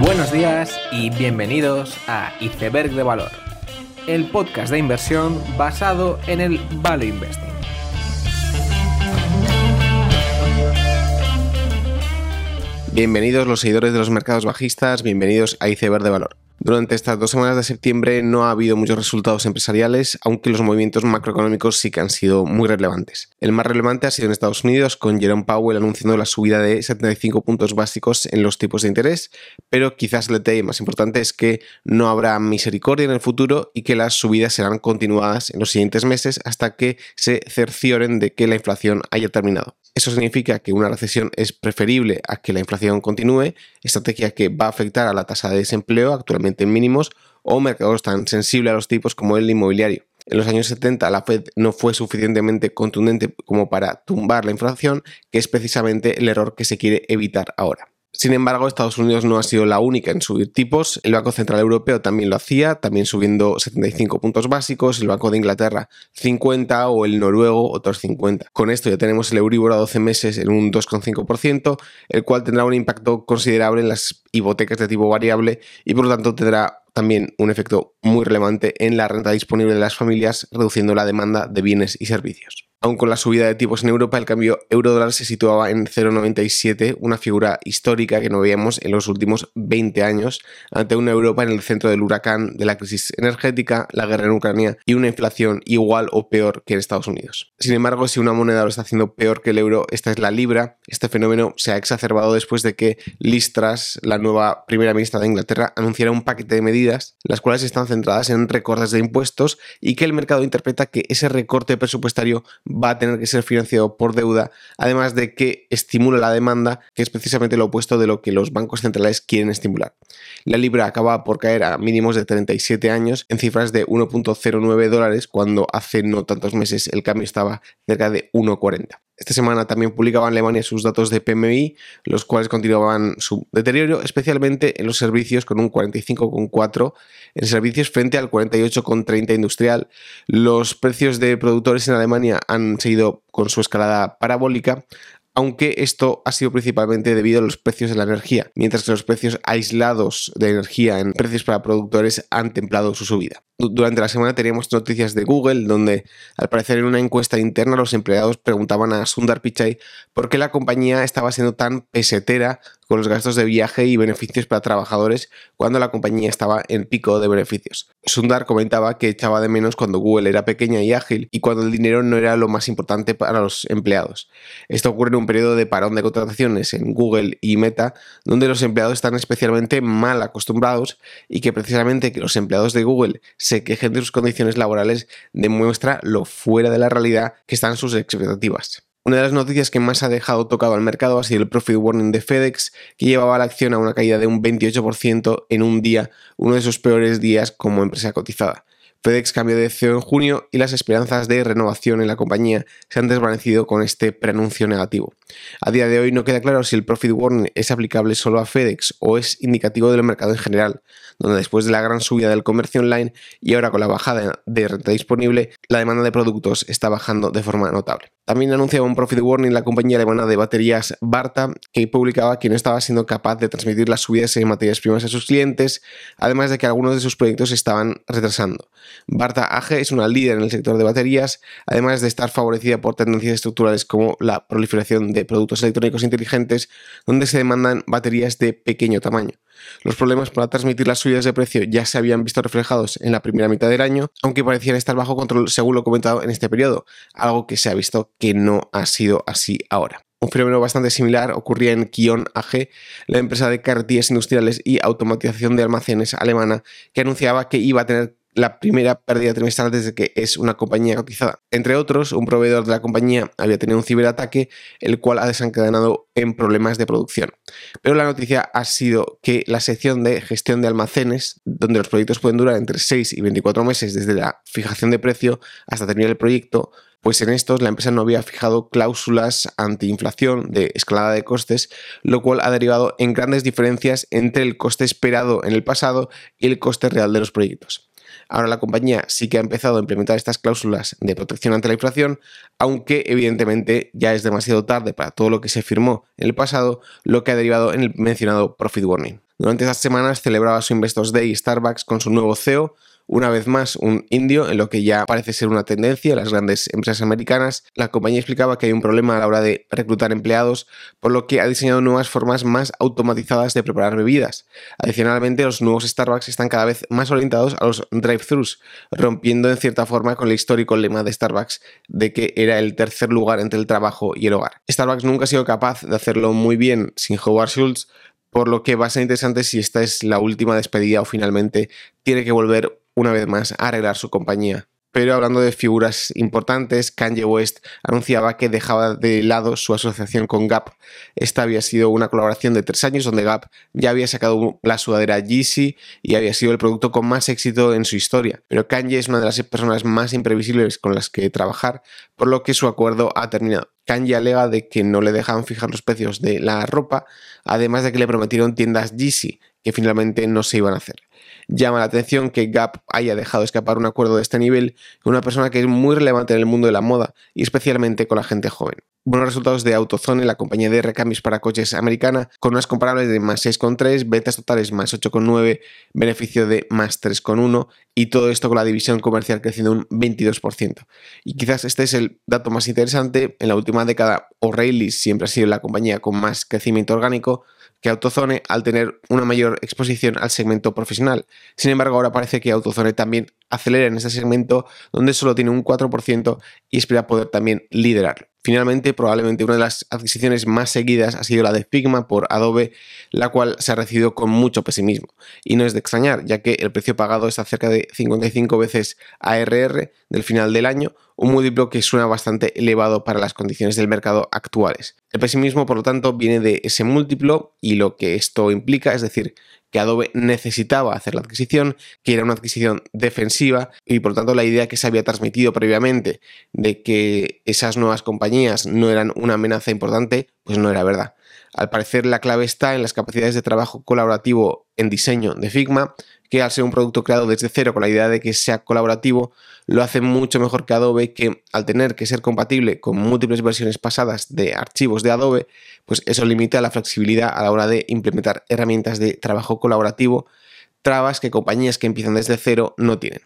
Buenos días y bienvenidos a Iceberg de Valor, el podcast de inversión basado en el Value Investing. Bienvenidos los seguidores de los mercados bajistas, bienvenidos a Iceberg de Valor. Durante estas dos semanas de septiembre no ha habido muchos resultados empresariales, aunque los movimientos macroeconómicos sí que han sido muy relevantes. El más relevante ha sido en Estados Unidos, con Jerome Powell anunciando la subida de 75 puntos básicos en los tipos de interés, pero quizás el detalle más importante es que no habrá misericordia en el futuro y que las subidas serán continuadas en los siguientes meses hasta que se cercioren de que la inflación haya terminado. Eso significa que una recesión es preferible a que la inflación continúe, estrategia que va a afectar a la tasa de desempleo actualmente en mínimos o mercados tan sensibles a los tipos como el inmobiliario. En los años 70 la Fed no fue suficientemente contundente como para tumbar la inflación, que es precisamente el error que se quiere evitar ahora. Sin embargo, Estados Unidos no ha sido la única en subir tipos. El Banco Central Europeo también lo hacía, también subiendo 75 puntos básicos, el Banco de Inglaterra 50 o el noruego otros 50. Con esto ya tenemos el Euribor a 12 meses en un 2,5%, el cual tendrá un impacto considerable en las hipotecas de tipo variable y por lo tanto tendrá también un efecto muy relevante en la renta disponible de las familias, reduciendo la demanda de bienes y servicios. Aun con la subida de tipos en Europa, el cambio euro-dólar se situaba en 0,97, una figura histórica que no veíamos en los últimos 20 años, ante una Europa en el centro del huracán de la crisis energética, la guerra en Ucrania y una inflación igual o peor que en Estados Unidos. Sin embargo, si una moneda lo está haciendo peor que el euro, esta es la libra. Este fenómeno se ha exacerbado después de que Listras, la nueva primera ministra de Inglaterra, anunciara un paquete de medidas, las cuales están centradas en recortes de impuestos y que el mercado interpreta que ese recorte presupuestario va a tener que ser financiado por deuda, además de que estimula la demanda, que es precisamente lo opuesto de lo que los bancos centrales quieren estimular. La libra acaba por caer a mínimos de 37 años en cifras de 1.09 dólares, cuando hace no tantos meses el cambio estaba cerca de 1.40. Esta semana también publicaba Alemania sus datos de PMI, los cuales continuaban su deterioro, especialmente en los servicios con un 45,4 en servicios frente al 48,30 industrial. Los precios de productores en Alemania han seguido con su escalada parabólica, aunque esto ha sido principalmente debido a los precios de la energía, mientras que los precios aislados de energía en precios para productores han templado su subida. Durante la semana teníamos noticias de Google, donde al parecer en una encuesta interna los empleados preguntaban a Sundar Pichai por qué la compañía estaba siendo tan pesetera con los gastos de viaje y beneficios para trabajadores cuando la compañía estaba en pico de beneficios. Sundar comentaba que echaba de menos cuando Google era pequeña y ágil y cuando el dinero no era lo más importante para los empleados. Esto ocurre en un periodo de parón de contrataciones en Google y Meta, donde los empleados están especialmente mal acostumbrados y que precisamente que los empleados de Google se quejen de sus condiciones laborales demuestra lo fuera de la realidad que están sus expectativas. Una de las noticias que más ha dejado tocado al mercado ha sido el profit warning de FedEx, que llevaba la acción a una caída de un 28% en un día, uno de sus peores días como empresa cotizada. FedEx cambió de CEO en junio y las esperanzas de renovación en la compañía se han desvanecido con este preanuncio negativo. A día de hoy no queda claro si el profit warning es aplicable solo a FedEx o es indicativo del mercado en general, donde después de la gran subida del comercio online y ahora con la bajada de renta disponible, la demanda de productos está bajando de forma notable. También anunciaba un profit warning la compañía alemana de baterías Barta, que publicaba que no estaba siendo capaz de transmitir las subidas en materias primas a sus clientes, además de que algunos de sus proyectos estaban retrasando. Barta AG es una líder en el sector de baterías, además de estar favorecida por tendencias estructurales como la proliferación de productos electrónicos inteligentes, donde se demandan baterías de pequeño tamaño. Los problemas para transmitir las subidas de precio ya se habían visto reflejados en la primera mitad del año, aunque parecían estar bajo control según lo comentado en este periodo, algo que se ha visto que no ha sido así ahora. Un fenómeno bastante similar ocurría en Kion AG, la empresa de carretillas industriales y automatización de almacenes alemana, que anunciaba que iba a tener la primera pérdida trimestral desde que es una compañía cotizada. Entre otros, un proveedor de la compañía había tenido un ciberataque, el cual ha desencadenado en problemas de producción. Pero la noticia ha sido que la sección de gestión de almacenes, donde los proyectos pueden durar entre 6 y 24 meses desde la fijación de precio hasta terminar el proyecto, pues en estos la empresa no había fijado cláusulas antiinflación de escalada de costes, lo cual ha derivado en grandes diferencias entre el coste esperado en el pasado y el coste real de los proyectos. Ahora la compañía sí que ha empezado a implementar estas cláusulas de protección ante la inflación, aunque evidentemente ya es demasiado tarde para todo lo que se firmó en el pasado, lo que ha derivado en el mencionado profit warning. Durante estas semanas celebraba su Investors Day Starbucks con su nuevo CEO, una vez más un indio, en lo que ya parece ser una tendencia en las grandes empresas americanas. La compañía explicaba que hay un problema a la hora de reclutar empleados, por lo que ha diseñado nuevas formas más automatizadas de preparar bebidas. Adicionalmente, los nuevos Starbucks están cada vez más orientados a los drive-thrus, rompiendo en cierta forma con el histórico lema de Starbucks de que era el tercer lugar entre el trabajo y el hogar. Starbucks nunca ha sido capaz de hacerlo muy bien sin Howard Schultz, por lo que va a ser interesante si esta es la última despedida o finalmente tiene que volver una vez más a arreglar su compañía. Pero hablando de figuras importantes, Kanye West anunciaba que dejaba de lado su asociación con Gap. Esta había sido una colaboración de tres años donde Gap ya había sacado la sudadera Yeezy y había sido el producto con más éxito en su historia. Pero Kanye es una de las personas más imprevisibles con las que trabajar, por lo que su acuerdo ha terminado. Kanye alega de que no le dejaban fijar los precios de la ropa, además de que le prometieron tiendas Yeezy, que finalmente no se iban a hacer. Llama la atención que Gap haya dejado escapar un acuerdo de este nivel con una persona que es muy relevante en el mundo de la moda y especialmente con la gente joven. Buenos resultados de AutoZone, la compañía de recambios para coches americana, con unas comparables de más 6,3, ventas totales más 8,9, beneficio de más 3,1 y todo esto con la división comercial creciendo un 22%. Y quizás este es el dato más interesante. En la última década, O'Reilly siempre ha sido la compañía con más crecimiento orgánico, que AutoZone al tener una mayor exposición al segmento profesional. Sin embargo, ahora parece que AutoZone también acelera en ese segmento donde solo tiene un 4% y espera poder también liderarlo. Finalmente, probablemente una de las adquisiciones más seguidas ha sido la de Figma por Adobe, la cual se ha recibido con mucho pesimismo. Y no es de extrañar, ya que el precio pagado está cerca de 55 veces ARR del final del año, un múltiplo que suena bastante elevado para las condiciones del mercado actuales. El pesimismo, por lo tanto, viene de ese múltiplo y lo que esto implica, es decir, que Adobe necesitaba hacer la adquisición, que era una adquisición defensiva y por lo tanto la idea que se había transmitido previamente de que esas nuevas compañías no eran una amenaza importante, pues no era verdad. Al parecer la clave está en las capacidades de trabajo colaborativo en diseño de Figma, que al ser un producto creado desde cero con la idea de que sea colaborativo, lo hace mucho mejor que Adobe, que al tener que ser compatible con múltiples versiones pasadas de archivos de Adobe, pues eso limita la flexibilidad a la hora de implementar herramientas de trabajo colaborativo, trabas que compañías que empiezan desde cero no tienen.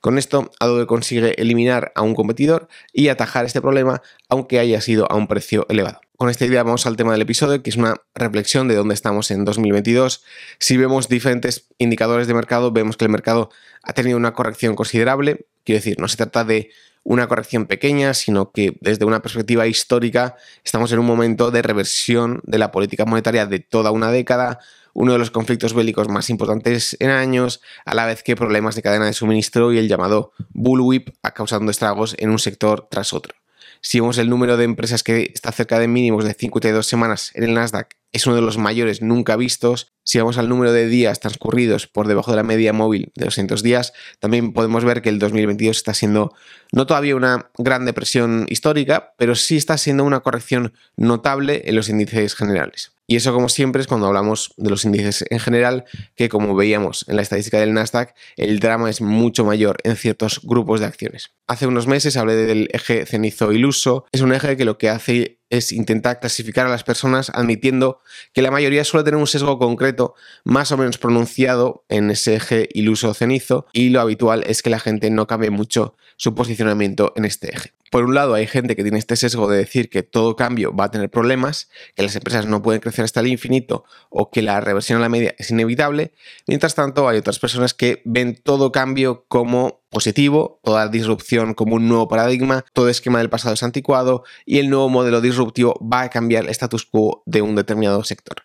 Con esto, Adobe consigue eliminar a un competidor y atajar este problema, aunque haya sido a un precio elevado. Con esta idea vamos al tema del episodio, que es una reflexión de dónde estamos en 2022. Si vemos diferentes indicadores de mercado, vemos que el mercado ha tenido una corrección considerable. Quiero decir, no se trata de una corrección pequeña, sino que desde una perspectiva histórica estamos en un momento de reversión de la política monetaria de toda una década, uno de los conflictos bélicos más importantes en años, a la vez que problemas de cadena de suministro y el llamado bullwhip causando estragos en un sector tras otro. Si vemos el número de empresas que está cerca de mínimos de 52 semanas en el Nasdaq, es uno de los mayores nunca vistos. Si vamos al número de días transcurridos por debajo de la media móvil de 200 días, también podemos ver que el 2022 está siendo no todavía una gran depresión histórica, pero sí está siendo una corrección notable en los índices generales. Y eso, como siempre, es cuando hablamos de los índices en general, que como veíamos en la estadística del Nasdaq, el drama es mucho mayor en ciertos grupos de acciones. Hace unos meses hablé del eje cenizo-iluso. Es un eje que lo que hace es intentar clasificar a las personas admitiendo que la mayoría suele tener un sesgo concreto más o menos pronunciado en ese eje iluso cenizo y lo habitual es que la gente no cambie mucho su posicionamiento en este eje. Por un lado, hay gente que tiene este sesgo de decir que todo cambio va a tener problemas, que las empresas no pueden crecer hasta el infinito o que la reversión a la media es inevitable. Mientras tanto, hay otras personas que ven todo cambio como positivo, toda disrupción como un nuevo paradigma, todo esquema del pasado es anticuado y el nuevo modelo disruptivo va a cambiar el status quo de un determinado sector.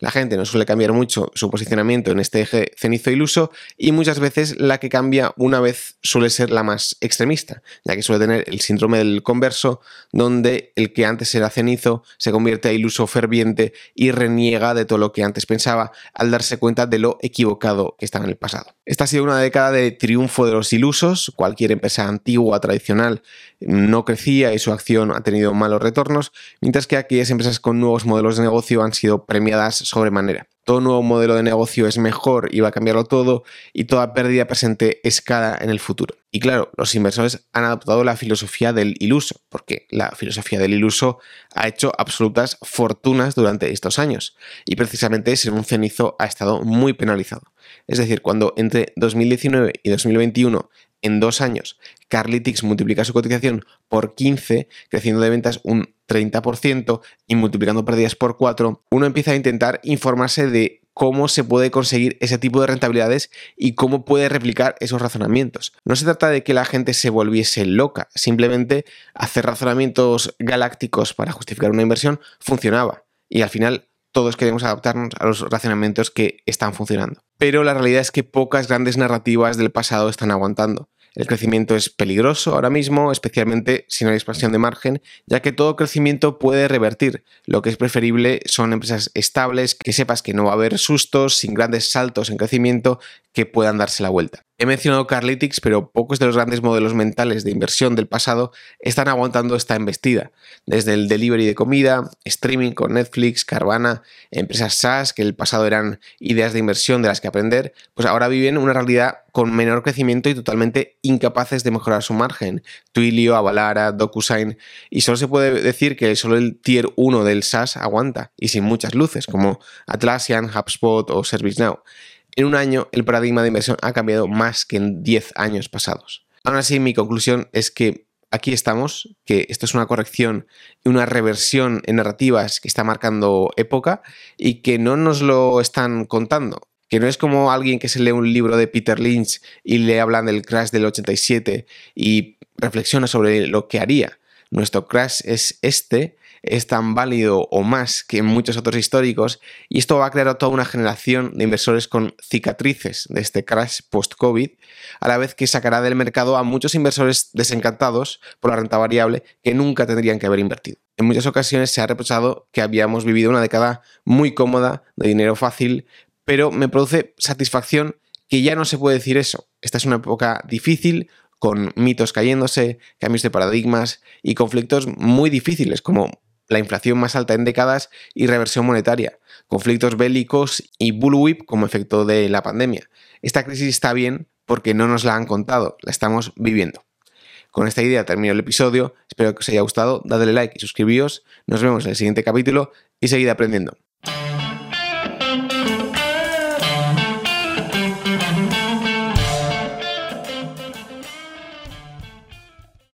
La gente no suele cambiar mucho su posicionamiento en este eje cenizo iluso y muchas veces la que cambia una vez suele ser la más extremista, ya que suele tener el síndrome del converso, donde el que antes era cenizo se convierte a iluso ferviente y reniega de todo lo que antes pensaba al darse cuenta de lo equivocado que estaba en el pasado. Esta ha sido una década de triunfo de los ilusos, cualquier empresa antigua, tradicional, no crecía y su acción ha tenido malos retornos, mientras que aquellas empresas con nuevos modelos de negocio han sido premiadas sobremanera. todo nuevo modelo de negocio es mejor y va a cambiarlo todo y toda pérdida presente es cara en el futuro. Y claro, los inversores han adoptado la filosofía del iluso, porque la filosofía del iluso ha hecho absolutas fortunas durante estos años y precisamente ser un cenizo ha estado muy penalizado. Es decir, cuando entre 2019 y 2021 en dos años Carlytics multiplica su cotización por 15, creciendo de ventas un 30% y multiplicando pérdidas por 4, uno empieza a intentar informarse de cómo se puede conseguir ese tipo de rentabilidades y cómo puede replicar esos razonamientos. No se trata de que la gente se volviese loca, simplemente hacer razonamientos galácticos para justificar una inversión funcionaba y al final todos queremos adaptarnos a los razonamientos que están funcionando. Pero la realidad es que pocas grandes narrativas del pasado están aguantando. El crecimiento es peligroso ahora mismo, especialmente si no hay expansión de margen, ya que todo crecimiento puede revertir. Lo que es preferible son empresas estables, que sepas que no va a haber sustos, sin grandes saltos en crecimiento, que puedan darse la vuelta. He mencionado Carlytics, pero pocos de los grandes modelos mentales de inversión del pasado están aguantando esta embestida. Desde el delivery de comida, streaming con Netflix, Carvana, empresas SaaS que el pasado eran ideas de inversión de las que aprender, pues ahora viven una realidad con menor crecimiento y totalmente incapaces de mejorar su margen. Twilio, Avalara, DocuSign, y solo se puede decir que solo el tier 1 del SaaS aguanta, y sin muchas luces, como Atlassian, HubSpot o ServiceNow. En un año, el paradigma de inversión ha cambiado más que en 10 años pasados. Aún así, mi conclusión es que aquí estamos, que esto es una corrección y una reversión en narrativas que está marcando época y que no nos lo están contando. Que no es como alguien que se lee un libro de Peter Lynch y le hablan del crash del 87 y reflexiona sobre lo que haría. Nuestro crash es este es tan válido o más que muchos otros históricos y esto va a crear a toda una generación de inversores con cicatrices de este crash post-COVID, a la vez que sacará del mercado a muchos inversores desencantados por la renta variable que nunca tendrían que haber invertido. En muchas ocasiones se ha reprochado que habíamos vivido una década muy cómoda, de dinero fácil, pero me produce satisfacción que ya no se puede decir eso. Esta es una época difícil, con mitos cayéndose, cambios de paradigmas y conflictos muy difíciles como la inflación más alta en décadas y reversión monetaria, conflictos bélicos y bullwhip como efecto de la pandemia. Esta crisis está bien porque no nos la han contado, la estamos viviendo. Con esta idea termino el episodio, espero que os haya gustado, dadle like y suscribíos, nos vemos en el siguiente capítulo y seguid aprendiendo.